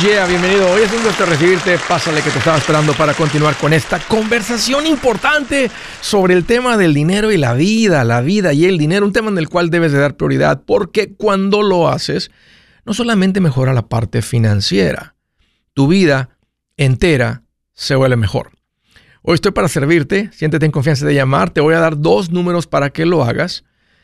yeah, bienvenido. Hoy es un gusto recibirte. Pásale que te estaba esperando para continuar con esta conversación importante sobre el tema del dinero y la vida, la vida y el dinero, un tema en el cual debes de dar prioridad porque cuando lo haces, no solamente mejora la parte financiera, tu vida entera se vuelve mejor. Hoy estoy para servirte, siéntete en confianza de llamar, te voy a dar dos números para que lo hagas.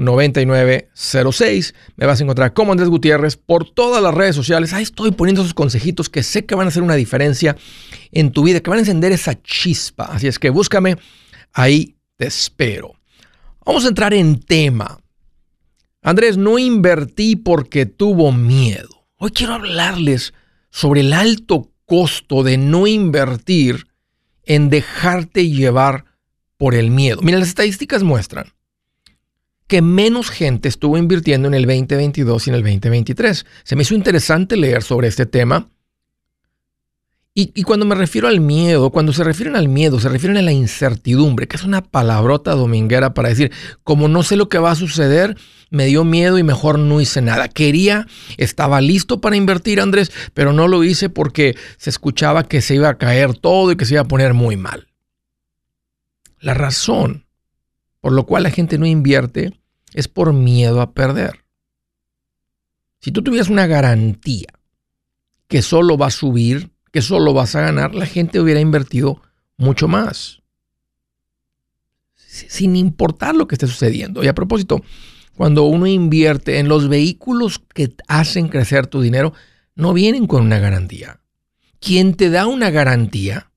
9906. Me vas a encontrar como Andrés Gutiérrez por todas las redes sociales. Ahí estoy poniendo esos consejitos que sé que van a hacer una diferencia en tu vida, que van a encender esa chispa. Así es que búscame, ahí te espero. Vamos a entrar en tema. Andrés, no invertí porque tuvo miedo. Hoy quiero hablarles sobre el alto costo de no invertir en dejarte llevar por el miedo. Mira, las estadísticas muestran que menos gente estuvo invirtiendo en el 2022 y en el 2023. Se me hizo interesante leer sobre este tema. Y, cuando me refiero al miedo, cuando se refieren al miedo, se refieren a la incertidumbre, que es una palabrota dominguera para decir, como no sé lo que va a suceder, me dio miedo y mejor no hice nada. Quería, estaba listo para invertir, Andrés, pero no lo hice porque se escuchaba que se iba a caer todo y que se iba a poner muy mal. La razón por lo cual la gente no invierte es por miedo a perder. Si tú tuvieras una garantía que solo va a subir, que solo vas a ganar, la gente hubiera invertido mucho más. Sin importar lo que esté sucediendo. Y a propósito, cuando uno invierte en los vehículos que hacen crecer tu dinero, no vienen con una garantía. Quien te da una garantía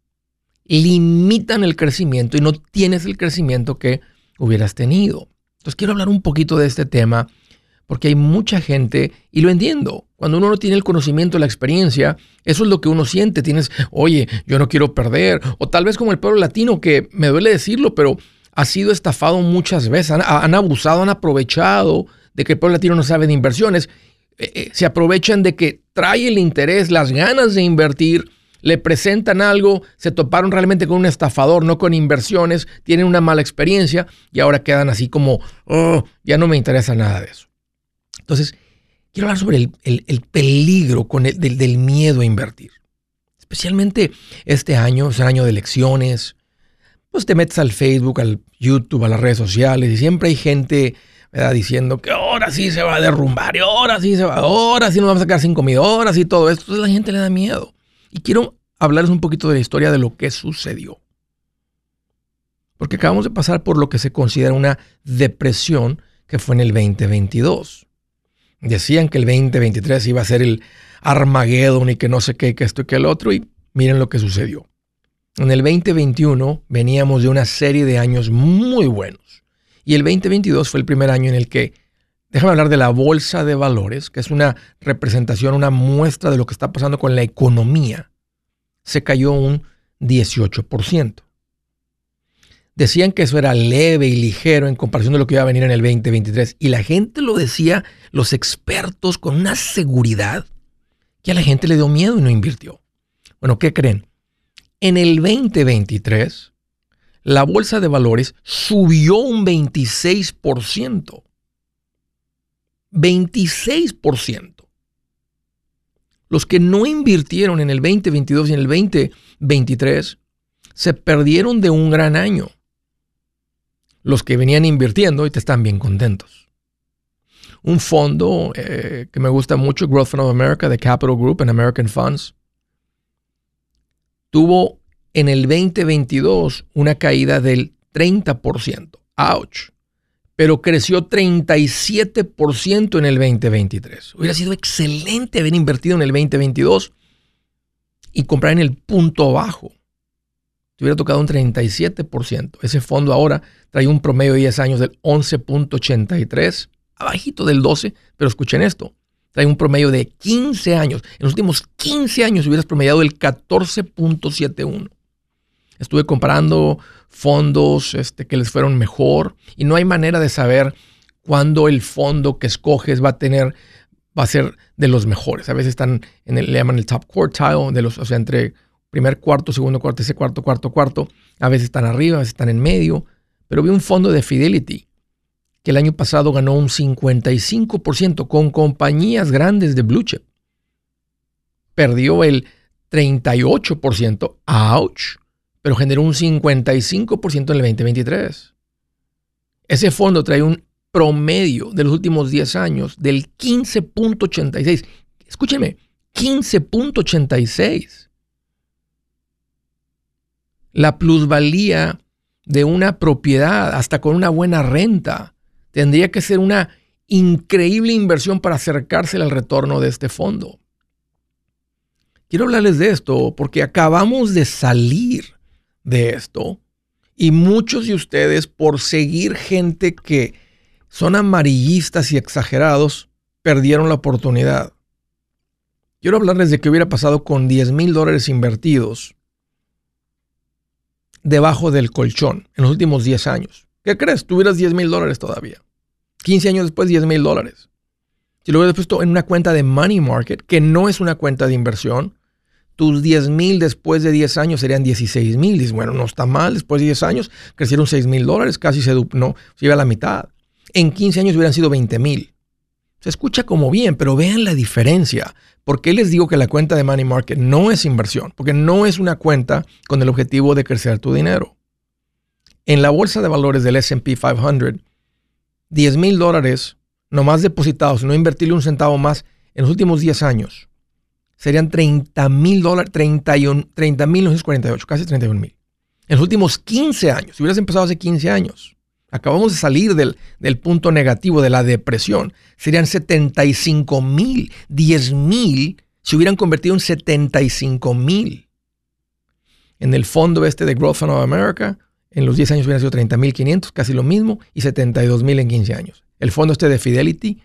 limitan el crecimiento y no tienes el crecimiento que hubieras tenido. Entonces quiero hablar un poquito de este tema porque hay mucha gente, y lo entiendo, cuando uno no tiene el conocimiento, la experiencia, eso es lo que uno siente. Tienes, oye, yo no quiero perder. O tal vez como el pueblo latino, que me duele decirlo, pero ha sido estafado muchas veces. Han, abusado, han aprovechado de que el pueblo latino no sabe de inversiones. Eh, eh, se aprovechan de que trae el interés, las ganas de invertir le presentan algo, se toparon realmente con un estafador, no con inversiones, tienen una mala experiencia y ahora quedan así como, oh, ya no me interesa nada de eso. Entonces, quiero hablar sobre el, peligro con el, del, miedo a invertir. Especialmente este año, es año de elecciones. Pues te metes al Facebook, al YouTube, a las redes sociales y siempre hay gente diciendo que ahora sí se va a derrumbar y ahora sí se va, ahora sí nos vamos a sacar sin comida, ahora sí todo esto. Entonces la gente le da miedo. Y quiero hablarles un poquito de la historia de lo que sucedió. Porque acabamos de pasar por lo que se considera una depresión que fue en el 2022. Decían que el 2023 iba a ser el Armageddon y que no sé qué, que esto y que el otro, y miren lo que sucedió. En el 2021 veníamos de una serie de años muy buenos. Y el 2022 fue el primer año en el que, déjame hablar de la bolsa de valores, que es una representación, una muestra de lo que está pasando con la economía se cayó un 18%. Decían que eso era leve y ligero en comparación de lo que iba a venir en el 2023. Y la gente lo decía, los expertos, con una seguridad que a la gente le dio miedo y no invirtió. Bueno, ¿qué creen? En el 2023, la bolsa de valores subió un 26%. 26% los que no invirtieron en el 2022 y en el 2023 se perdieron de un gran año. Los que venían invirtiendo y te están bien contentos. Un fondo eh, que me gusta mucho, Growth Fund of America, de Capital Group and American Funds, tuvo en el 2022 una caída del 30%. ¡Auch! Pero creció 37% en el 2023. Hubiera sido excelente haber invertido en el 2022 y comprar en el punto bajo. Te hubiera tocado un 37%. Ese fondo ahora trae un promedio de 10 años del 11.83, abajito del 12, pero escuchen esto. Trae un promedio de 15 años. En los últimos 15 años hubieras promediado el 14.71. Estuve comparando fondos este, que les fueron mejor y no hay manera de saber cuándo el fondo que escoges va a tener, va a ser de los mejores. A veces están en el, le llaman el top quartile, de los, o sea, entre primer cuarto, segundo cuarto, ese cuarto, cuarto, cuarto. A veces están arriba, a veces están en medio. Pero vi un fondo de Fidelity que el año pasado ganó un 55% con compañías grandes de blue chip. Perdió el 38%, ouch, pero generó un 55% en el 2023. Ese fondo trae un promedio de los últimos 10 años del 15.86. Escúchenme, 15.86 la plusvalía de una propiedad, hasta con una buena renta, tendría que ser una increíble inversión para acercarse al retorno de este fondo. Quiero hablarles de esto porque acabamos de salir de esto y muchos de ustedes por seguir gente que son amarillistas y exagerados perdieron la oportunidad. Quiero hablarles de qué hubiera pasado con 10 mil dólares invertidos debajo del colchón en los últimos 10 años. ¿Qué crees? Tuvieras 10 mil dólares todavía. 15 años después, 10 mil dólares. Si lo hubieras puesto en una cuenta de money market, que no es una cuenta de inversión, tus 10 mil después de 10 años serían 16 mil. Dices, bueno, no está mal, después de 10 años crecieron 6 mil dólares, casi se, no, se iba a la mitad. En 15 años hubieran sido 20 mil. Se escucha como bien, pero vean la diferencia. ¿Por qué les digo que la cuenta de Money Market no es inversión? Porque no es una cuenta con el objetivo de crecer tu dinero. En la bolsa de valores del SP 500, 10 mil dólares nomás depositados, no invertirle un centavo más en los últimos 10 años, serían 30 mil dólares, 30 mil 948, casi 31 mil. En los últimos 15 años, si hubieras empezado hace 15 años, acabamos de salir del, punto negativo de la depresión, serían 75 mil, 10 mil se hubieran convertido en 75 mil. En el fondo este de Growth Fund of America, en los 10 años hubieran sido 30 mil 500, casi lo mismo, y 72 mil en 15 años. El fondo este de Fidelity,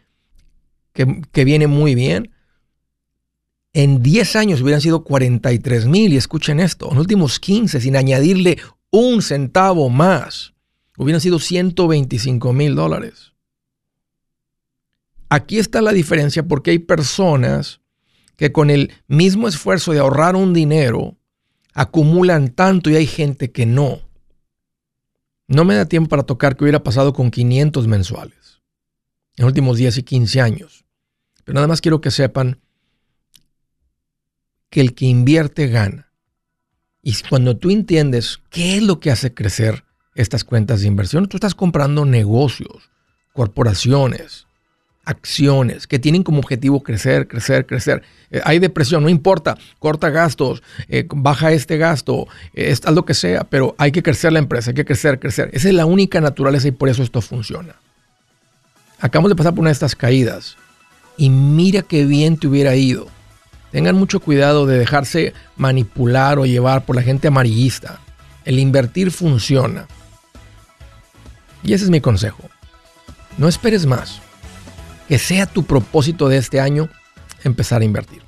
que viene muy bien, en 10 años hubieran sido 43 mil, y escuchen esto, en los últimos 15, sin añadirle un centavo más, hubieran sido 125 mil dólares. Aquí está la diferencia porque hay personas que con el mismo esfuerzo de ahorrar un dinero acumulan tanto y hay gente que no. No me da tiempo para tocar qué hubiera pasado con 500 mensuales en los últimos 10 y 15 años. Pero nada más quiero que sepan que el que invierte gana. Y cuando tú entiendes qué es lo que hace crecer estas cuentas de inversión. Tú estás comprando negocios, corporaciones, acciones que tienen como objetivo crecer, crecer, crecer. Eh, hay depresión, no importa, corta gastos, eh, baja este gasto, eh, lo que sea, pero hay que crecer la empresa, hay que crecer, crecer. Esa es la única naturaleza y por eso esto funciona. Acabamos de pasar por una de estas caídas y mira qué bien te hubiera ido. Tengan mucho cuidado de dejarse manipular o llevar por la gente amarillista. El invertir funciona. Y ese es mi consejo. No esperes más. Que sea tu propósito de este año empezar a invertir.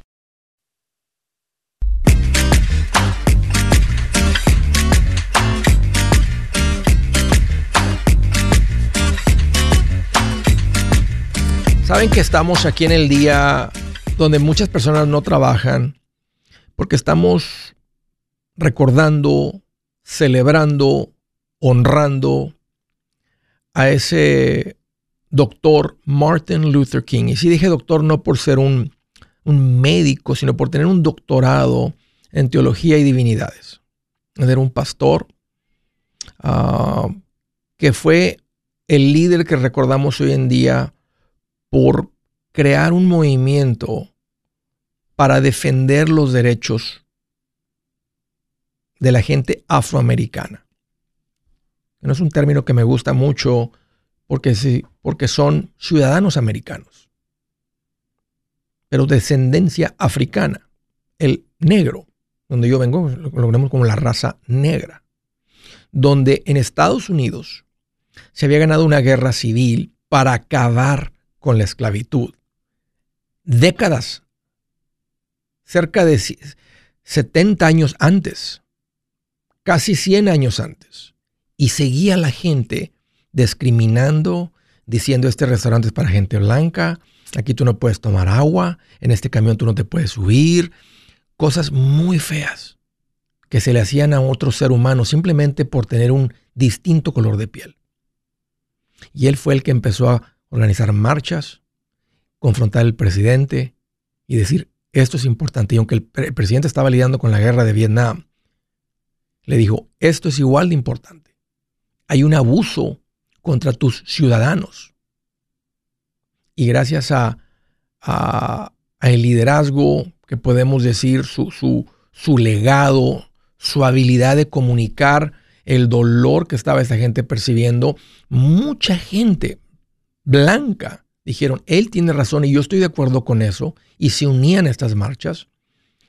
Saben que estamos aquí en el día donde muchas personas no trabajan porque estamos recordando, celebrando, honrando a ese doctor Martin Luther King. Y sí dije doctor no por ser un, médico, sino por tener un doctorado en teología y divinidades. Era un pastor ah, que fue el líder que recordamos hoy en día por crear un movimiento para defender los derechos de la gente afroamericana. No es un término que me gusta mucho porque, sí, porque son ciudadanos americanos, pero descendencia africana, el negro, donde yo vengo, lo logramos como la raza negra, donde en Estados Unidos se había ganado una guerra civil para acabar con la esclavitud. Décadas, cerca de 70 años antes, casi 100 años antes, y seguía la gente discriminando, diciendo este restaurante es para gente blanca, aquí tú no puedes tomar agua, en este camión tú no te puedes subir, cosas muy feas que se le hacían a otro ser humano simplemente por tener un distinto color de piel. Y él fue el que empezó a organizar marchas, confrontar al presidente y decir, esto es importante. Y aunque el, presidente estaba lidiando con la guerra de Vietnam, le dijo, esto es igual de importante. Hay un abuso contra tus ciudadanos. Y gracias a, el liderazgo, que podemos decir, su, su, su legado, su habilidad de comunicar el dolor que estaba esta gente percibiendo, mucha gente blanca dijeron, él tiene razón y yo estoy de acuerdo con eso, y se unían a estas marchas,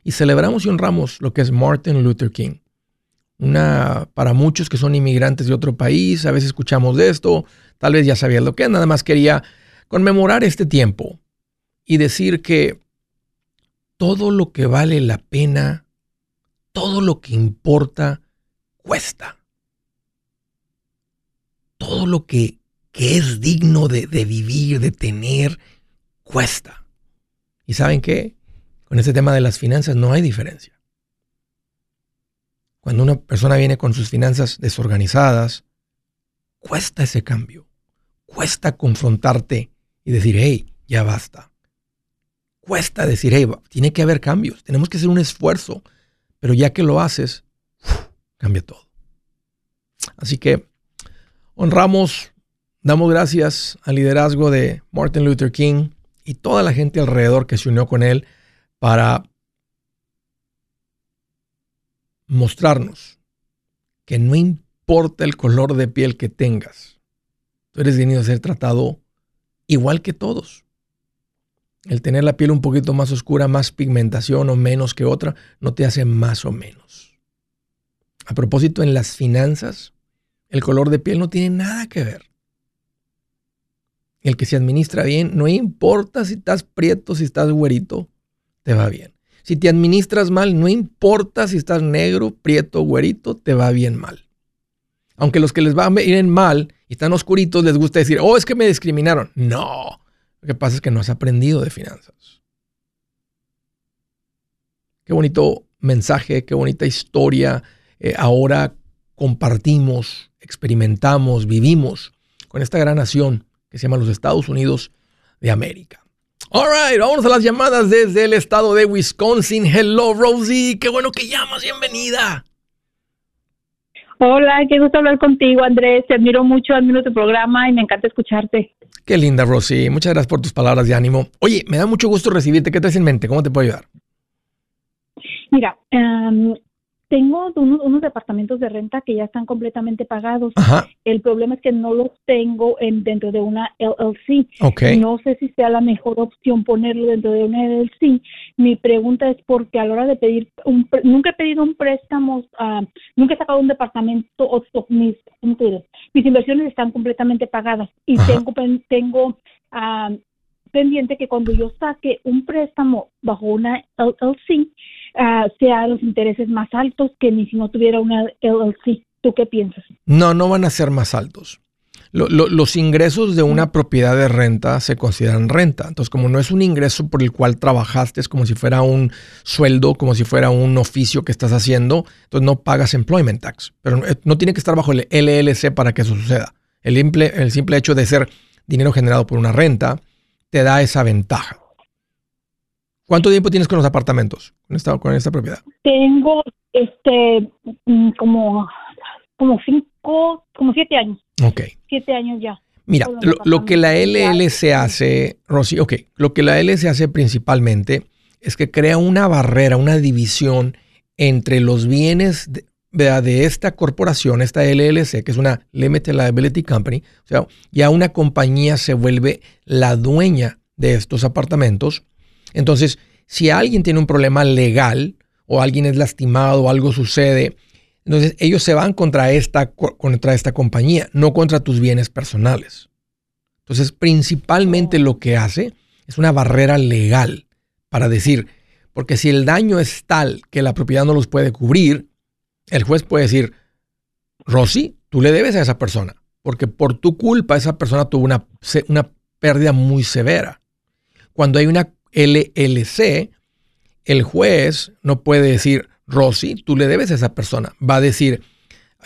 y celebramos y honramos lo que es Martin Luther King. Una, para muchos que son inmigrantes de otro país, a veces escuchamos de esto, tal vez ya sabían lo que nada más quería conmemorar este tiempo y decir que todo lo que vale la pena, todo lo que importa, cuesta. Todo lo que que es digno de, vivir, de tener, cuesta. ¿Y saben qué? Con este tema de las finanzas no hay diferencia. Cuando una persona viene con sus finanzas desorganizadas, cuesta ese cambio. Cuesta confrontarte y decir, hey, ya basta. Cuesta decir, hey, tiene que haber cambios, tenemos que hacer un esfuerzo, pero ya que lo haces, cambia todo. Así que honramos Damos gracias al liderazgo de Martin Luther King y toda la gente alrededor que se unió con él para mostrarnos que no importa el color de piel que tengas, tú eres venido a ser tratado igual que todos. El tener la piel un poquito más oscura, más pigmentación o menos que otra, no te hace más o menos. A propósito, en las finanzas, el color de piel no tiene nada que ver el que se administra bien, no importa si estás prieto, si estás güerito, te va bien. Si te administras mal, no importa si estás negro, prieto, güerito, te va bien mal. Aunque los que les va bien mal y están oscuritos les gusta decir, oh, es que me discriminaron. No, lo que pasa es que no has aprendido de finanzas. Qué bonito mensaje, qué bonita historia. Eh, ahora compartimos, experimentamos, vivimos con esta gran nación que se llama los Estados Unidos de América. All right, vamos a las llamadas desde el estado de Wisconsin. Hello, Rosie. Qué bueno que llamas. Bienvenida. Hola, qué gusto hablar contigo, Andrés. Te admiro mucho, admiro tu programa y me encanta escucharte. Qué linda, Rosy. Muchas gracias por tus palabras de ánimo. Oye, me da mucho gusto recibirte. ¿Qué traes en mente? ¿Cómo te puedo ayudar? Mira, um, tengo unos, departamentos de renta que ya están completamente pagados. El problema es que no los tengo en, dentro de una LLC. No sé si sea la mejor opción ponerlo dentro de una LLC. Mi pregunta es porque a la hora de pedir, un, nunca he pedido un préstamo, ah, nunca he sacado un departamento, o, mis, mis inversiones están completamente pagadas y tengo, tengo ah, pendiente que cuando yo saque un préstamo bajo una LLC, uh, sea los intereses más altos que ni si no tuviera una LLC. ¿Tú qué piensas? No, no van a ser más altos. los ingresos de una propiedad de renta se consideran renta. Entonces, como no es un ingreso por el cual trabajaste, es como si fuera un sueldo, como si fuera un oficio que estás haciendo, entonces no pagas employment tax. Pero no, no tiene que estar bajo el LLC para que eso suceda. El, el simple hecho de ser dinero generado por una renta te da esa ventaja. ¿Cuánto tiempo tienes con los apartamentos, con esta, con esta propiedad? Tengo este mm, como, como cinco, como siete años. Ok. Siete años ya. Mira, lo, que la LLC hace, Rosy, ok, lo que la LLC hace principalmente es que crea una barrera, una división entre los bienes de, de esta corporación, esta LLC, que es una Limited Liability Company, o sea, ya una compañía se vuelve la dueña de estos apartamentos. Entonces, si alguien tiene un problema legal o alguien es lastimado o algo sucede, entonces ellos se van contra esta, contra esta compañía, no contra tus bienes personales. Entonces, principalmente lo que hace es una barrera legal para decir, porque si el daño es tal que la propiedad no los puede cubrir, el juez puede decir, Rosy, tú le debes a esa persona, porque por tu culpa esa persona tuvo una, una pérdida muy severa. Cuando hay una LLC, el juez no puede decir, Rosy, tú le debes a esa persona. Va a decir,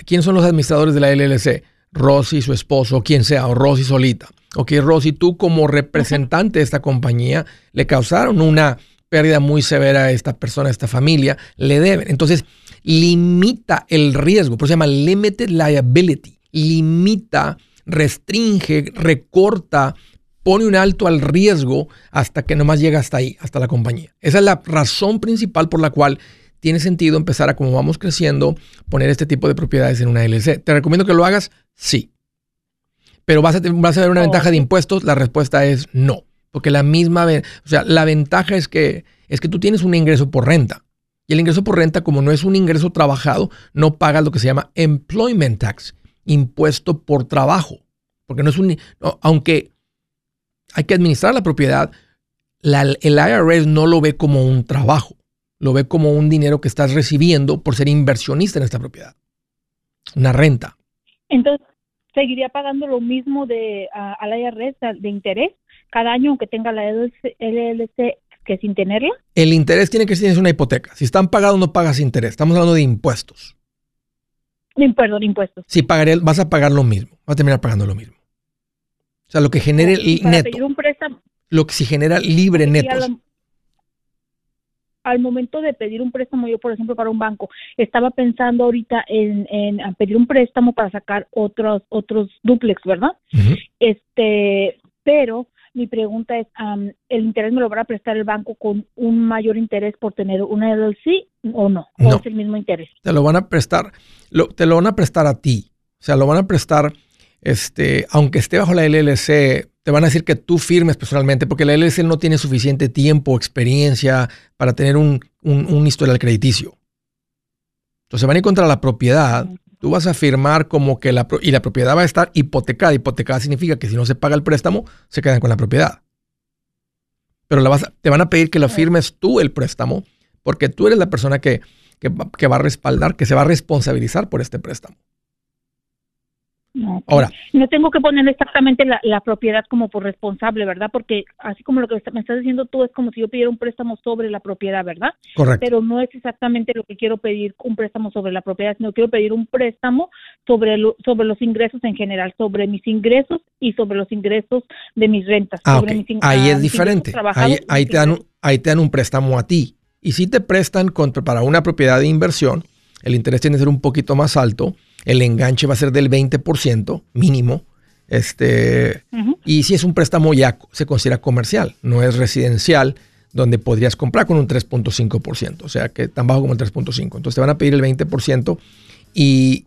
¿quién son los administradores de la LLC? Rosy, su esposo, quien sea, o Rosy solita. Ok, Rosy, tú como representante de esta compañía le causaron una pérdida muy severa a esta persona, a esta familia, le deben. Entonces, limita el riesgo, por eso se llama limited liability, limita, restringe, recorta, pone un alto al riesgo hasta que nomás llega hasta ahí, hasta la compañía. Esa es la razón principal por la cual tiene sentido empezar a, como vamos creciendo, poner este tipo de propiedades en una LLC. ¿Te recomiendo que lo hagas? Sí. ¿Pero vas a, vas a ver una ventaja de impuestos? La respuesta es no. Porque la misma, o sea, la ventaja es que, es que tú tienes un ingreso por renta. Y el ingreso por renta, como no es un ingreso trabajado, no paga lo que se llama employment tax, impuesto por trabajo. Porque no es un. aunque hay que administrar la propiedad, el IRS no lo ve como un trabajo, lo ve como un dinero que estás recibiendo por ser inversionista en esta propiedad. Una renta. Entonces, ¿seguiría pagando lo mismo de, al IRS de interés cada año, aunque tenga la LLC que sin tenerla? El interés tiene que ser una hipoteca. Si están pagados, no pagas interés. Estamos hablando de impuestos. Perdón, impuestos. Si pagaré, vas a pagar lo mismo. Vas a terminar pagando lo mismo. O sea, lo que genere el neto. un préstamo. Lo que si genera libre neto. Al, momento de pedir un préstamo, yo por ejemplo para un banco, estaba pensando ahorita en, en pedir un préstamo para sacar otros otros duplex, ¿verdad? Este, pero mi pregunta es, ¿el interés me lo va a prestar el banco con un mayor interés por tener una LLC o no? ¿O es el mismo interés? Te lo van a prestar, te lo van a prestar a ti. O sea, lo van a prestar, este, aunque esté bajo la LLC, te van a decir que tú firmes personalmente, porque la LLC no tiene suficiente tiempo experiencia para tener un, un historial crediticio. Entonces van a ir contra la propiedad Tú vas a firmar como que la, y la propiedad va a estar hipotecada. Hipotecada significa que si no se paga el préstamo, se quedan con la propiedad. Pero la vas te van a pedir que lo firmes tú el préstamo, porque tú eres la persona que, va a respaldar, que se va a responsabilizar por este préstamo. Ahora. No tengo que poner exactamente la, la, propiedad como por responsable, ¿verdad? Porque así como lo que me estás diciendo tú es como si yo pidiera un préstamo sobre la propiedad, ¿verdad? Correcto. Pero no es exactamente lo que quiero pedir, un préstamo sobre la propiedad, sino quiero pedir un préstamo sobre, lo, sobre los ingresos en general, sobre mis ingresos y sobre los ingresos de mis rentas. Ah, sobre mis, ahí es diferente. Ahí, ahí, te dan un, ahí te dan un préstamo a ti. Y si te prestan contra, para una propiedad de inversión, el interés tiene que ser un poquito más alto el enganche va a ser del 20% mínimo. Este, Y si es un préstamo ya se considera comercial, no es residencial, donde podrías comprar con un 3.5%, o sea que tan bajo como el 3.5%. Entonces te van a pedir el 20% y,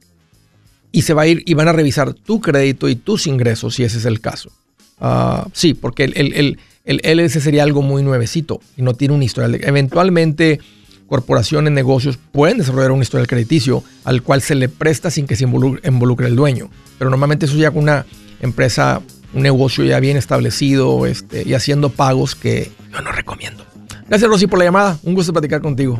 y se va a ir y van a revisar tu crédito y tus ingresos si ese es el caso. Ah, sí, porque el, el, el, el, LS sería algo muy nuevecito y no tiene un historial. Eventualmente corporaciones, negocios pueden desarrollar un historial crediticio al cual se le presta sin que se involucre, el dueño. Pero normalmente eso ya con una empresa, un negocio ya bien establecido este, y haciendo pagos que yo no recomiendo. Gracias Rosy por la llamada. Un gusto platicar contigo.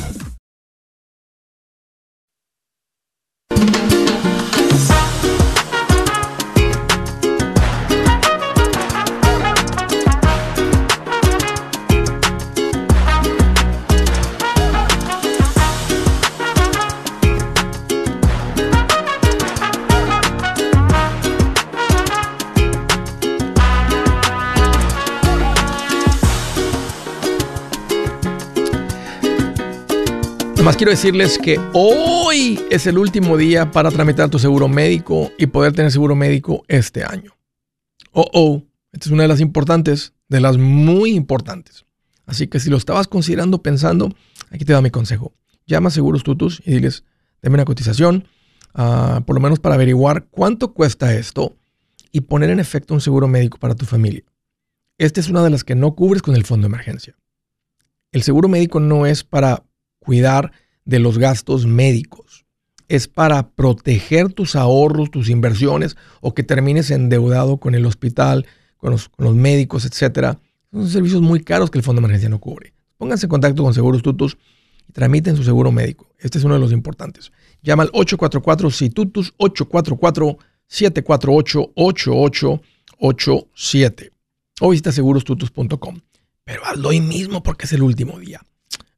Quiero decirles que hoy es el último día para tramitar tu seguro médico y poder tener seguro médico este año. Oh, oh, esta es una de las importantes, de las muy importantes. Así que si lo estabas considerando, pensando, aquí te da mi consejo. Llama a Seguros Tutus y diles, deme una cotización, uh, por lo menos para averiguar cuánto cuesta esto y poner en efecto un seguro médico para tu familia. Esta es una de las que no cubres con el fondo de emergencia. El seguro médico no es para cuidar de los gastos médicos. Es para proteger tus ahorros, tus inversiones o que termines endeudado con el hospital, con los, médicos, etc. Son servicios muy caros que el Fondo de Emergencia no cubre. Pónganse en contacto con Seguros Tutus y tramiten su seguro médico. Este es uno de los importantes. Llama al 844-SITUTUS 844-748-8887 o visita segurostutus.com. Pero hazlo hoy mismo porque es el último día.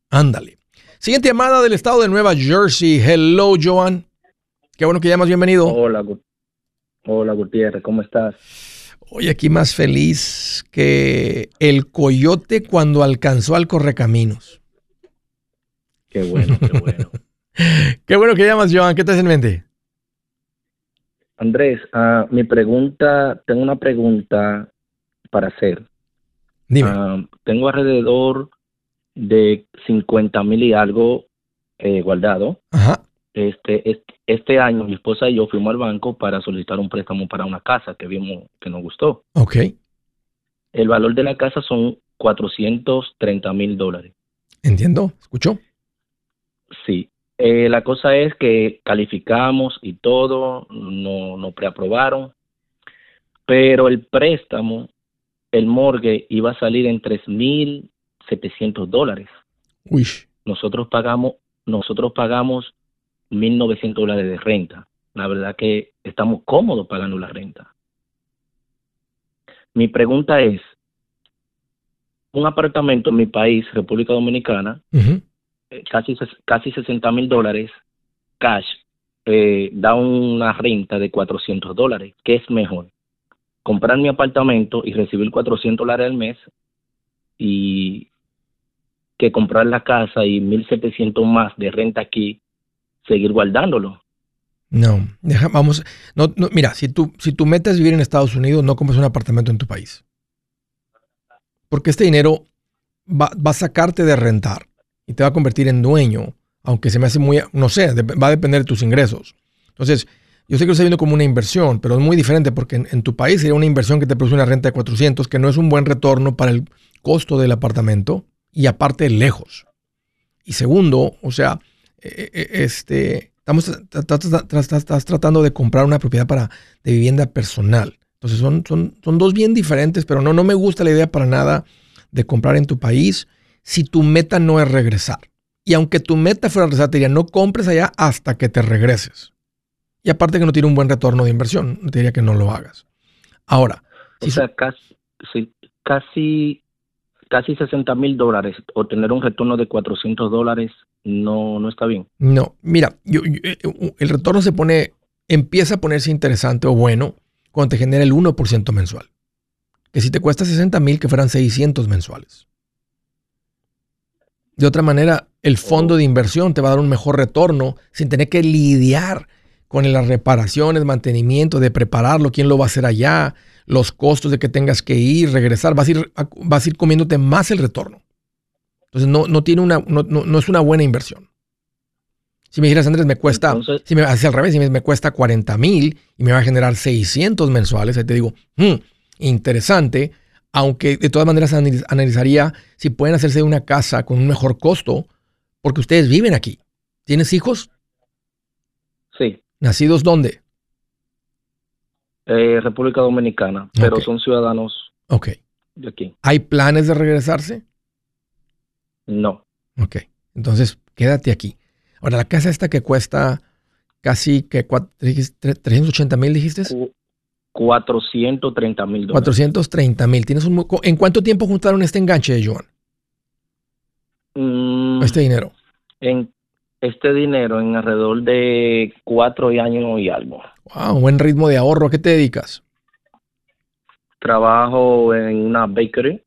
Ándale. Siguiente llamada del estado de Nueva Jersey. Hello, Joan. Qué bueno que llamas, bienvenido. Hola, hola Gutiérrez, ¿cómo estás? Hoy aquí más feliz que el coyote cuando alcanzó al correcaminos. Qué bueno, qué bueno. qué bueno que llamas, Joan. ¿Qué te hace en mente? Andrés, uh, mi pregunta, tengo una pregunta para hacer. Dime. Uh, tengo alrededor de 50 mil y algo eh, guardado. Este, este, año mi esposa y yo fuimos al banco para solicitar un préstamo para una casa que vimos que nos gustó. Ok. El valor de la casa son 430 mil dólares. Entiendo, ¿escuchó? Sí. Eh, la cosa es que calificamos y todo, no, no preaprobaron, pero el préstamo, el morgue iba a salir en 3 mil 700 dólares. Uy. Nosotros pagamos, nosotros pagamos 1.900 dólares de renta. La verdad que estamos cómodos pagando la renta. Mi pregunta es, un apartamento en mi país, República Dominicana, eh, casi, casi 60 mil dólares cash, eh, da una renta de 400 dólares. ¿Qué es mejor? comprar mi apartamento y recibir 400 dólares al mes y que comprar la casa y 1.700 más de renta aquí, seguir guardándolo. No, deja, vamos, no, no, mira, si tú, si tú metes vivir en Estados Unidos, no compres un apartamento en tu país. Porque este dinero va, va, a sacarte de rentar y te va a convertir en dueño, aunque se me hace muy, no sé, va a depender de tus ingresos. Entonces, yo sé que lo estoy viendo como una inversión, pero es muy diferente porque en, en, tu país sería una inversión que te produce una renta de 400, que no es un buen retorno para el costo del apartamento y aparte lejos. Y segundo, o sea, e, e, este, Estamos estás tratando de comprar una propiedad para, de vivienda personal. Entonces son, son, son dos bien diferentes, pero no, no me gusta la idea para nada de comprar en tu país si tu meta no es regresar. Y aunque tu meta fuera regresar, te diría, no compres allá hasta que te regreses. Y aparte que no tiene un buen retorno de inversión, te diría que no lo hagas. Ahora. O sea, casi, casi, casi 60 mil dólares o tener un retorno de 400 dólares no, no está bien. No, mira, eh, el retorno se pone, empieza a ponerse interesante o bueno cuando te genera el 1% mensual. Que si te cuesta 60 mil, que fueran 600 mensuales. De otra manera, el fondo de inversión te va a dar un mejor retorno sin tener que lidiar con las reparaciones, mantenimiento, de prepararlo, quién lo va a hacer allá, los costos de que tengas que ir, regresar. Vas a ir, vas a ir comiéndote más el retorno. Entonces no, no tiene una, no, no, es una buena inversión. Si me dijeras, Andrés, me cuesta, si me hace al revés, si me, cuesta 40 mil y me va a generar 600 mensuales, ahí te digo, hmm, interesante, aunque de todas maneras analizaría si pueden hacerse una casa con un mejor costo, porque ustedes viven aquí. ¿Tienes hijos? ¿Nacidos dónde? Eh, República Dominicana, pero son ciudadanos okay. de aquí. ¿Hay planes de regresarse? No. Ok, entonces quédate aquí. Ahora, la casa esta que cuesta casi que 380 mil, dijiste? 430 mil dólares. 430 mil. ¿Tienes un, ¿En cuánto tiempo juntaron este enganche, Joan? Mm, este dinero. En este dinero en alrededor de cuatro años y algo. Wow, buen ritmo de ahorro. ¿A qué te dedicas? Trabajo en una bakery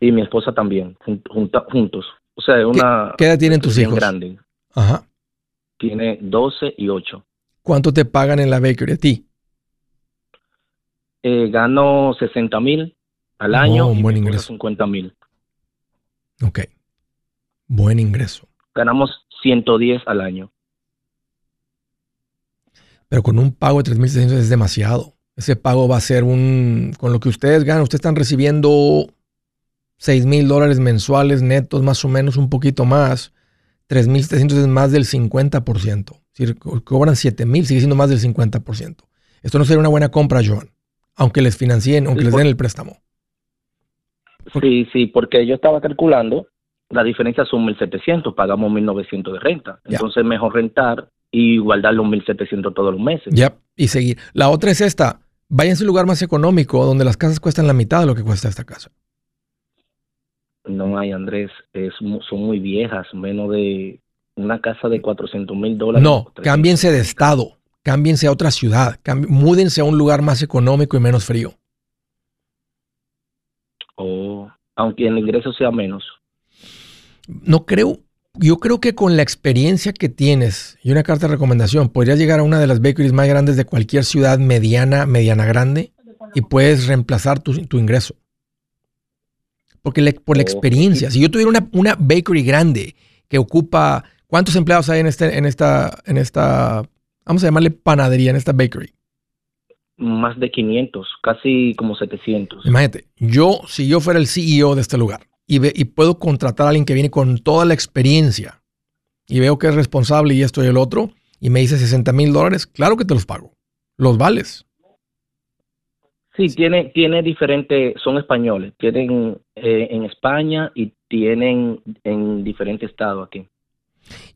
y mi esposa también, juntos. O sea, una... ¿Qué, edad tienen tus hijos? grande. Ajá. Tiene 12 y 8. ¿Cuánto te pagan en la bakery a ti? Eh, gano 60 mil al año un buen ingreso. 50 mil. Ok. Buen ingreso. Ganamos 110 al año. Pero con un pago de 3.600 es demasiado. Ese pago va a ser un... Con lo que ustedes ganan, ustedes están recibiendo 6 mil dólares mensuales netos, más o menos un poquito más. 3.700 es más del 50%. Si cobran 7 mil, sigue siendo más del 50%. Esto no sería una buena compra, Joan, aunque les financien, aunque les den el préstamo. Sí, sí, porque yo estaba calculando, la diferencia son 1.700, pagamos 1.900 de renta. Entonces mejor rentar y guardar los 1.700 todos los meses. Ya, y seguir. La otra es esta, váyanse a un lugar más económico, donde las casas cuestan la mitad de lo que cuesta esta casa. No hay, Andrés, es, son muy viejas, menos de una casa de 400 mil dólares. No, cámbiense de estado, cámbiense a otra ciudad, múdense a un lugar más económico y menos frío. O aunque el ingreso sea menos. No creo, yo creo que con la experiencia que tienes y una carta de recomendación, podrías llegar a una de las bakeries más grandes de cualquier ciudad mediana, mediana grande, y puedes reemplazar tu, tu ingreso. Porque por la experiencia, si yo tuviera una, una, bakery grande que ocupa, ¿cuántos empleados hay en, este, en, esta, en esta, vamos a llamarle panadería, en esta bakery? Más de 500, casi como 700. Imagínate, yo, si yo fuera el CEO de este lugar y, ve, y puedo contratar a alguien que viene con toda la experiencia y veo que es responsable y esto y el otro, y me dice 60 mil dólares, claro que te los pago. Los vales. Sí, tiene, tiene diferentes, son españoles, tienen eh, en España y tienen en diferentes estados aquí.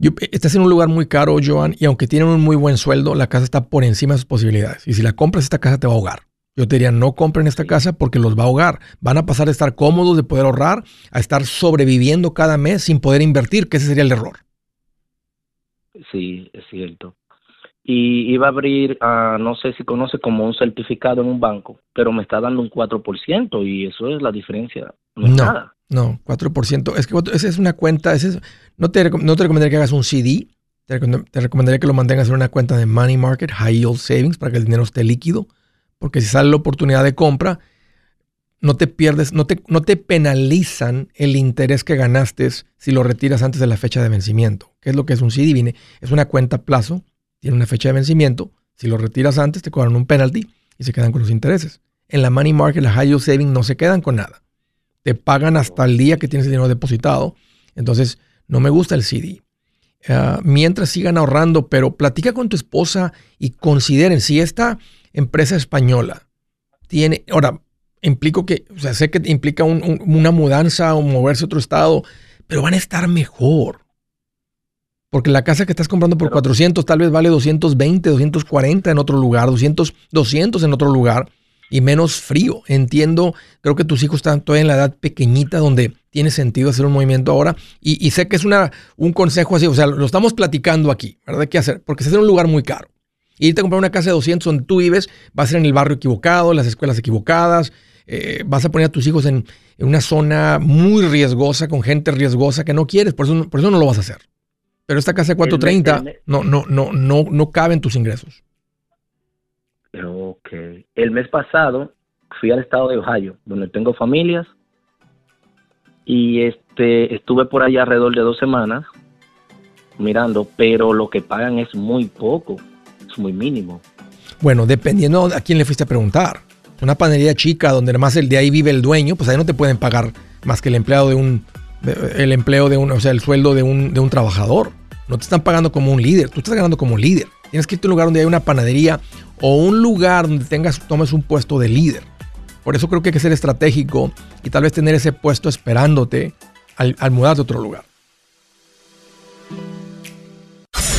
Yo, estás en un lugar muy caro, Joan, y aunque tienen un muy buen sueldo, la casa está por encima de sus posibilidades. Y si la compras, esta casa te va a ahogar. Yo te diría, no compren esta casa porque los va a ahogar. Van a pasar de estar cómodos, de poder ahorrar, a estar sobreviviendo cada mes sin poder invertir, que ese sería el error. Sí, es cierto. y iba a abrir, uh, no sé si conoce como un certificado en un banco, pero me está dando un 4% y eso es la diferencia. No, no, nada. no 4%. Es que esa es una cuenta, ese no, te, no te recomendaría que hagas un CD, te, te, recomendaría que lo mantengas en una cuenta de Money Market, High Yield Savings, para que el dinero esté líquido, porque si sale la oportunidad de compra, no te pierdes, no te, no te penalizan el interés que ganaste si lo retiras antes de la fecha de vencimiento. ¿Qué es lo que es un CD? Viene, es una cuenta plazo tiene una fecha de vencimiento. Si lo retiras antes, te cobran un penalty y se quedan con los intereses. En la money market, la high yield saving no se quedan con nada. Te pagan hasta el día que tienes el dinero depositado. Entonces, no me gusta el CD. Ah, mientras sigan ahorrando, pero platica con tu esposa y consideren si esta empresa española tiene, ahora, implico que, o sea, sé que implica una mudanza o moverse a otro estado, pero van a estar mejor. Porque la casa que estás comprando por 400 tal vez vale 220, 240 en otro lugar, 200, 200 en otro lugar y menos frío. Entiendo, creo que tus hijos están todavía en la edad pequeñita donde tiene sentido hacer un movimiento ahora. Y, sé que es una, un consejo así, o sea, lo estamos platicando aquí, ¿verdad? ¿Qué hacer? Porque se hace en un lugar muy caro. Irte a comprar una casa de 200 donde tú vives, va a ser en el barrio equivocado, las escuelas equivocadas, eh, vas a poner a tus hijos en, una zona muy riesgosa, con gente riesgosa que no quieres, por eso, por eso no lo vas a hacer. Pero esta casa de 430 no, no, no, no, no caben tus ingresos. Ok. El mes pasado fui al estado de Ohio, donde tengo familias, y este estuve por allá alrededor de dos semanas mirando, pero lo que pagan es muy poco, muy mínimo. Bueno, dependiendo a quién le fuiste a preguntar. Una panadería chica donde además el de ahí vive el dueño, pues ahí no te pueden pagar más que el empleado de un el empleo de un, o sea, el sueldo de un, de un trabajador. No te están pagando como un líder, tú estás ganando como líder. Tienes que irte a un lugar donde hay una panadería o un lugar donde tengas, tomes un puesto de líder. Por eso creo que hay que ser estratégico y tal vez tener ese puesto esperándote al, al mudarte a otro lugar.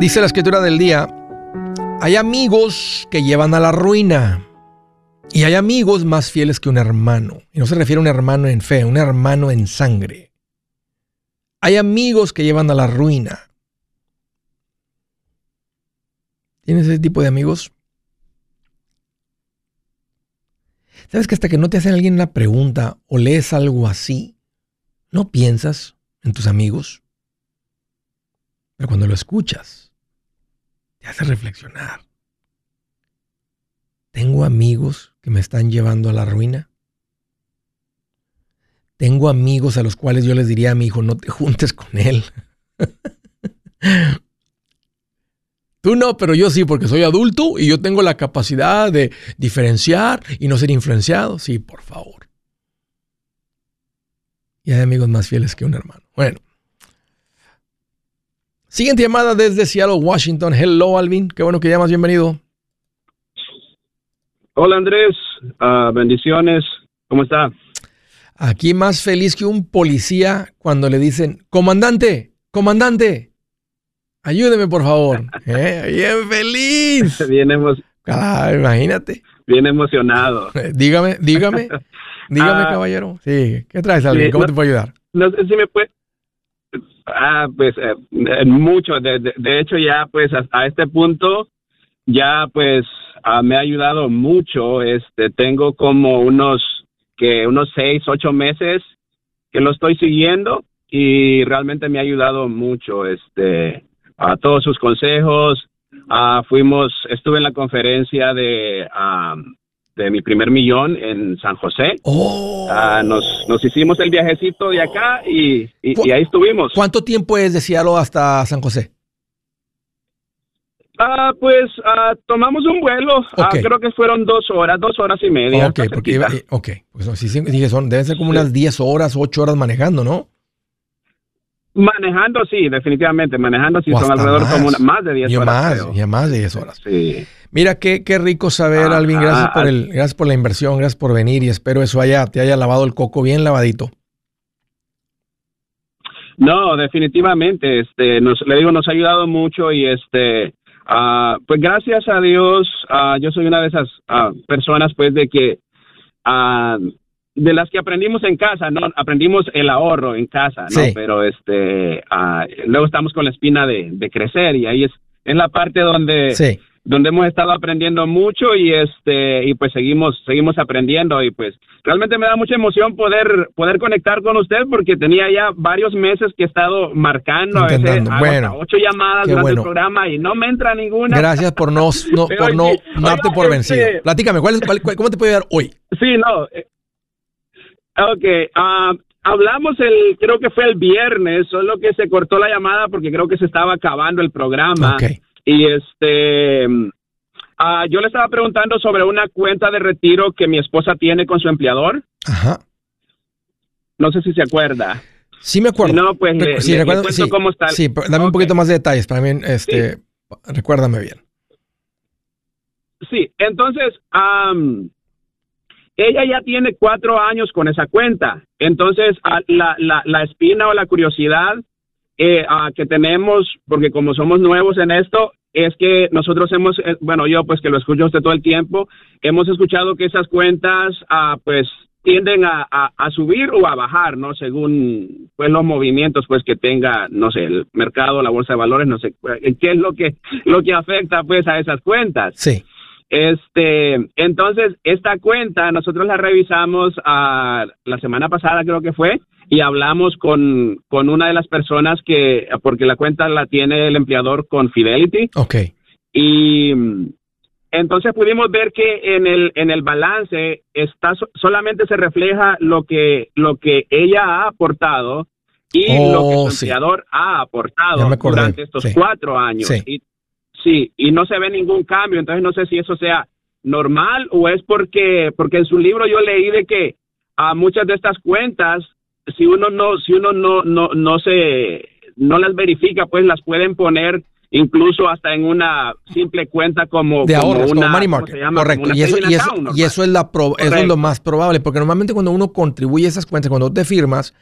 Dice la escritura del día, hay amigos que llevan a la ruina y hay amigos más fieles que un hermano. Y no se refiere a un hermano en fe, un hermano en sangre. Hay amigos que llevan a la ruina. ¿Tienes ese tipo de amigos? ¿Sabes que hasta que no te hace alguien una pregunta o lees algo así, no piensas en tus amigos? Pero cuando lo escuchas, te hace reflexionar. ¿Tengo amigos que me están llevando a la ruina? Tengo amigos a los cuales yo les diría a mi hijo, no te juntes con él. Tú no, pero yo sí, porque soy adulto y yo tengo la capacidad de diferenciar y no ser influenciado. Sí, por favor. Y hay amigos más fieles que un hermano. Bueno, Siguiente llamada desde Seattle, Washington. Hello, Alvin. Qué bueno que llamas. Bienvenido. Hola, Andrés. Ah, bendiciones. ¿Cómo está? Aquí más feliz que un policía cuando le dicen, comandante, comandante, ayúdeme por favor. ¿Eh? Bien feliz. Bien emocionado. imagínate. Bien emocionado. Dígame, dígame, dígame, ah, caballero. Sí, ¿qué traes, Alvin? ¿Cómo te puedo ayudar? No sé si me puede, Ah, pues eh, mucho. De, de, hecho, ya pues a, este punto ya pues ah, me ha ayudado mucho. Este, tengo como unos que unos seis, ocho meses que lo estoy siguiendo y realmente me ha ayudado mucho. Este, a todos sus consejos. Ah, fuimos, estuve en la conferencia de de mi primer millón en San José. Oh. Ah, nos, nos, hicimos el viajecito de acá y, y, ahí estuvimos. ¿Cuánto tiempo es de Seattle hasta San José? Ah, pues ah, tomamos un vuelo. Ah, creo que fueron dos horas, dos horas y media. Ok, porque iba, ok. Pues, dije, son, deben ser como unas diez horas, ocho horas manejando, ¿no? Manejando, sí, definitivamente. Manejando, sí, son alrededor como más de diez horas. Más, ya más de diez horas. Sí. Mira, qué, qué rico saber, Alvin. Gracias por, el, gracias por la inversión, gracias por venir y espero eso haya, te haya lavado el coco bien lavadito. No, definitivamente, este, nos, le digo, nos ha ayudado mucho y este, Ah, pues gracias a Dios, uh, yo soy una de esas uh, personas, pues, de que de las que aprendimos en casa, no, aprendimos el ahorro en casa, ¿no? Pero este, luego estamos con la espina de, de, crecer y ahí es en la parte donde sí donde hemos estado aprendiendo mucho y este y pues seguimos seguimos aprendiendo y pues realmente me da mucha emoción poder poder conectar con usted porque tenía ya varios meses que he estado marcando a veces bueno, ocho llamadas durante el programa y no me entra ninguna. Gracias por no, no por no darte por este, vencido. Platícame, ¿cuál, cómo te puede dar hoy? Sí, no. Ok, ah, hablamos el, creo que fue el viernes, solo que se cortó la llamada porque creo que se estaba acabando el programa. Okay. Y este, ah, yo le estaba preguntando sobre una cuenta de retiro que mi esposa tiene con su empleador. Ajá. No sé si se acuerda. Sí me acuerdo. no, pues le, sí, recuerdo, cómo está. Sí, dame un poquito más de detalles para mí, este, recuérdame bien. Sí, entonces, ella ya tiene cuatro años con esa cuenta. Entonces, la, la, la espina o la curiosidad eh, que tenemos, porque como somos nuevos en esto, es que nosotros hemos, eh, bueno, yo pues que lo escucho usted todo el tiempo, hemos escuchado que esas cuentas ah, pues tienden a, a, subir o a bajar, ¿no? Según pues los movimientos pues que tenga, no sé, el mercado, la bolsa de valores, no sé, eh, qué es lo que lo que afecta pues a esas cuentas. Sí. Este, entonces esta cuenta nosotros la revisamos ah, la semana pasada creo que fue y hablamos con, con una de las personas que, porque la cuenta la tiene el empleador con Fidelity. Ok. Y entonces pudimos ver que en el, en el balance está solamente se refleja lo que, lo que ella ha aportado y lo que su oh, empleador ha aportado durante estos cuatro años. Sí. Y, sí, y no se ve ningún cambio. Entonces no sé si eso sea normal o es porque, porque en su libro yo leí de que a muchas de estas cuentas si uno no, si uno no, no, no se, no las verifica, pues las pueden poner incluso hasta en una simple cuenta como de ahorros, como money market. Correcto. Y eso, y, eso, y eso, es la eso es lo más probable, porque normalmente cuando uno contribuye a esas cuentas, cuando te firmas,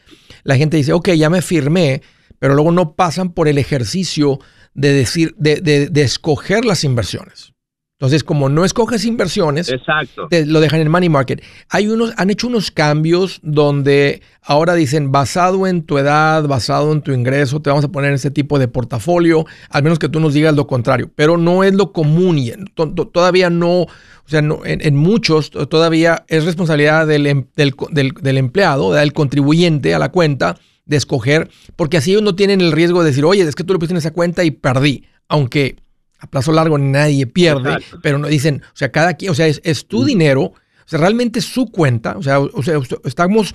la gente dice, ok, ya me firmé, pero luego no pasan por el ejercicio de decir, de, de, de escoger las inversiones. Entonces, como no escoges inversiones, Exacto. Te lo dejan en money market. Hay unos, han hecho unos cambios donde ahora dicen, basado en tu edad, basado en tu ingreso, te vamos a poner ese tipo de portafolio, al menos que tú nos digas lo contrario. Pero no es lo común y todavía no, o sea, en, muchos todavía es responsabilidad del, em, del, del, empleado, del contribuyente a la cuenta, de escoger, porque así ellos no tienen el riesgo de decir, oye, es que tú lo pusiste en esa cuenta y perdí. Aunque a plazo largo nadie pierde, pero no dicen, o sea, cada quien, o sea, es, tu dinero, o sea, realmente es su cuenta, o sea, o sea, estamos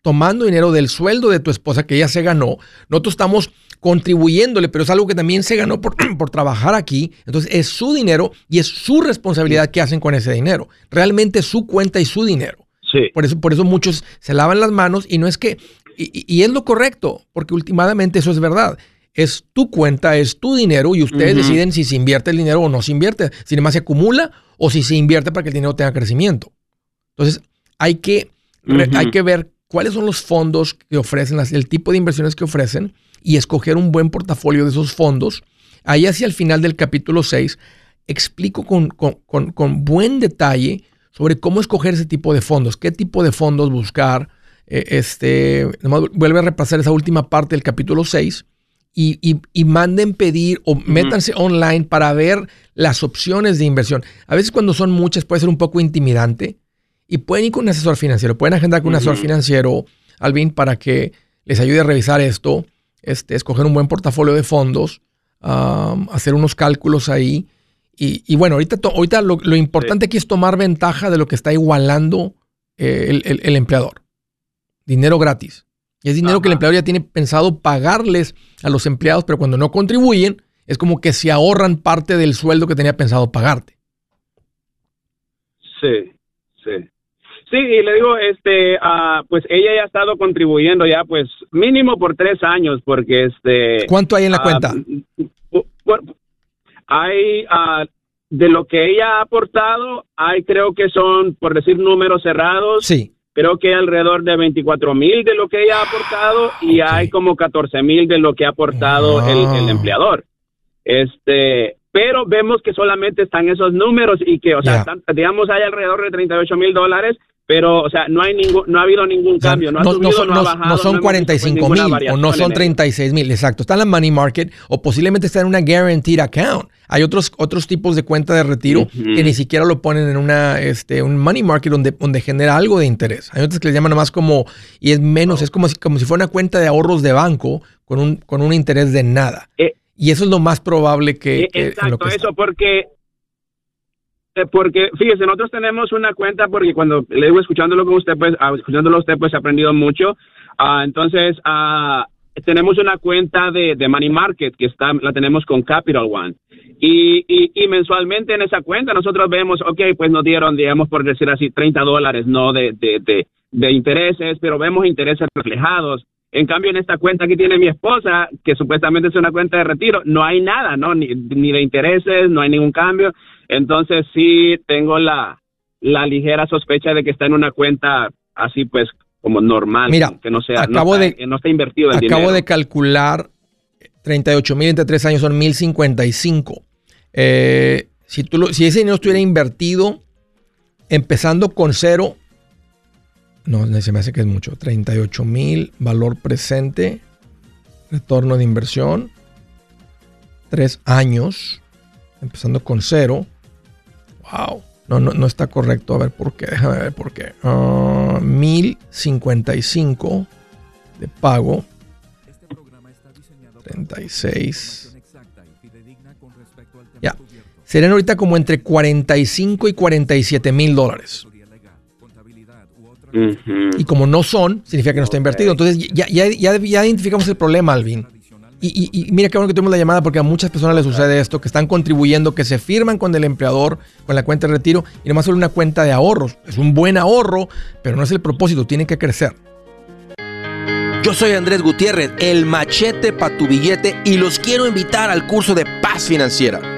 tomando dinero del sueldo de tu esposa que ella se ganó, nosotros estamos contribuyéndole, pero es algo que también se ganó por, por trabajar aquí, entonces es su dinero y es su responsabilidad que hacen con ese dinero, realmente es su cuenta y su dinero. Sí. Por eso, por eso muchos se lavan las manos y no es que, y, y es lo correcto, porque últimamente eso es verdad es tu cuenta, es tu dinero y ustedes deciden si se invierte el dinero o no se invierte, si además se acumula o si se invierte para que el dinero tenga crecimiento. Entonces, hay que, hay que ver cuáles son los fondos que ofrecen, el tipo de inversiones que ofrecen y escoger un buen portafolio de esos fondos. Ahí hacia el final del capítulo 6 explico con, con, buen detalle sobre cómo escoger ese tipo de fondos, qué tipo de fondos buscar. Eh, este, vuelve a repasar esa última parte del capítulo 6 y, manden pedir o métanse online para ver las opciones de inversión. A veces cuando son muchas puede ser un poco intimidante y pueden ir con un asesor financiero, pueden agendar con un asesor financiero, Alvin, para que les ayude a revisar esto, este, escoger un buen portafolio de fondos, hacer unos cálculos ahí. Y, bueno, ahorita, ahorita lo, importante aquí es tomar ventaja de lo que está igualando eh, el empleador. Dinero gratis. Es dinero que el empleador ya tiene pensado pagarles a los empleados, pero cuando no contribuyen, es como que se ahorran parte del sueldo que tenía pensado pagarte. Sí, sí. Sí, y le digo, este, uh, pues ella ya ha estado contribuyendo ya, pues mínimo por tres años, porque este. ¿Cuánto hay en la uh, cuenta? Hay uh, de lo que ella ha aportado, hay creo que son, por decir números cerrados. Sí creo que alrededor de 24 mil de lo que ella ha aportado y hay como 14 mil de lo que ha aportado el, empleador. Este, pero vemos que solamente están esos números y que, o sea, digamos, hay alrededor de 38 mil dólares pero, o sea, no hay ningún, no ha habido ningún cambio, no, ha subido, son, no, ha bajado, no son 45 mil o no son 36 mil, exacto. Está en la money market o posiblemente está en una guaranteed account. Hay otros, otros tipos de cuenta de retiro que ni siquiera lo ponen en una, este, un money market donde, donde genera algo de interés. Hay otros que les llaman más como, y es menos, es como si, como si fuera una cuenta de ahorros de banco con un, con un interés de nada. Eh, y eso es lo más probable que... Exacto, eso porque eh, porque fíjese, nosotros tenemos una cuenta porque cuando le digo escuchándolo con usted, pues, ah, escuchándolo usted, pues, he aprendido mucho. Uh, entonces, uh, tenemos una cuenta de, de, Money Market que está, la tenemos con Capital One. Y, y, y, mensualmente en esa cuenta nosotros vemos, ok, pues nos dieron, digamos, por decir así, 30 dólares, ¿no? De, de, de, de intereses, pero vemos intereses reflejados. En cambio, en esta cuenta que tiene mi esposa, que supuestamente es una cuenta de retiro, no hay nada, ¿no? Ni, ni de intereses, no hay ningún cambio. Entonces sí tengo la, la ligera sospecha de que está en una cuenta así pues como normal, Mira, que no sea acabo no, de, no está invertido en Acabo de calcular 38 mil entre tres años son 1055. Eh, si, tú si ese dinero estuviera invertido empezando con cero, no, se me hace que es mucho. 38 mil, valor presente, retorno de inversión, tres años, empezando con cero. Wow. No, no, no está correcto. A ver por qué. Déjame ver por qué. 1055 ah, de pago. 36. Ya. Serían ahorita como entre 45 y 47 mil dólares. Y como no son, significa que no está invertido. Entonces ya, ya, ya, ya identificamos el problema, Alvin. Y, mira qué bueno que tuvimos la llamada porque a muchas personas les sucede esto, que están contribuyendo, que se firman con el empleador, con la cuenta de retiro y nomás son una cuenta de ahorros. Es un buen ahorro, pero no es el propósito, tiene que crecer. Yo soy Andrés Gutiérrez, el machete para tu billete y los quiero invitar al curso de paz financiera.